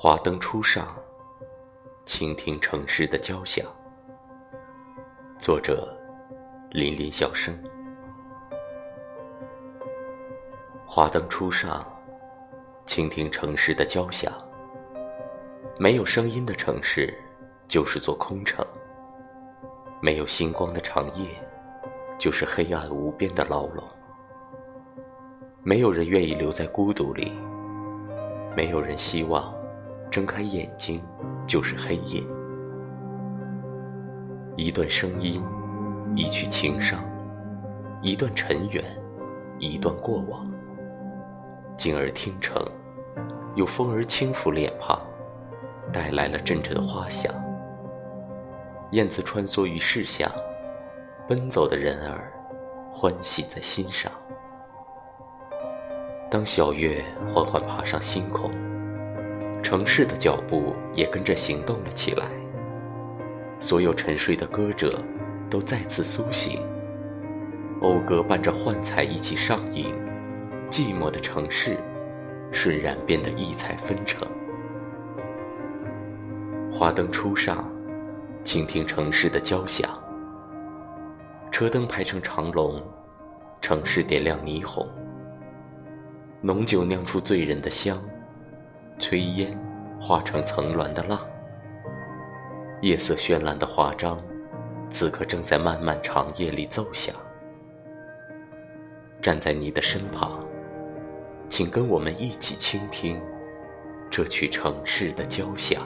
华灯初上，倾听城市的交响。作者：林林小生。华灯初上，倾听城市的交响。没有声音的城市，就是座空城；没有星光的长夜，就是黑暗无边的牢笼。没有人愿意留在孤独里，没有人希望。睁开眼睛，就是黑夜。一段声音，一曲情伤，一段尘缘，一段过往。静儿听成，有风儿轻拂脸庞，带来了阵阵花香。燕子穿梭于世下，奔走的人儿欢喜在心上。当小月缓缓爬上星空。城市的脚步也跟着行动了起来，所有沉睡的歌者都再次苏醒，讴歌伴着幻彩一起上映，寂寞的城市瞬然变得异彩纷呈。华灯初上，倾听城市的交响，车灯排成长龙，城市点亮霓虹，浓酒酿出醉人的香。炊烟化成层峦的浪，夜色绚烂的华章，此刻正在漫漫长夜里奏响。站在你的身旁，请跟我们一起倾听这曲城市的交响。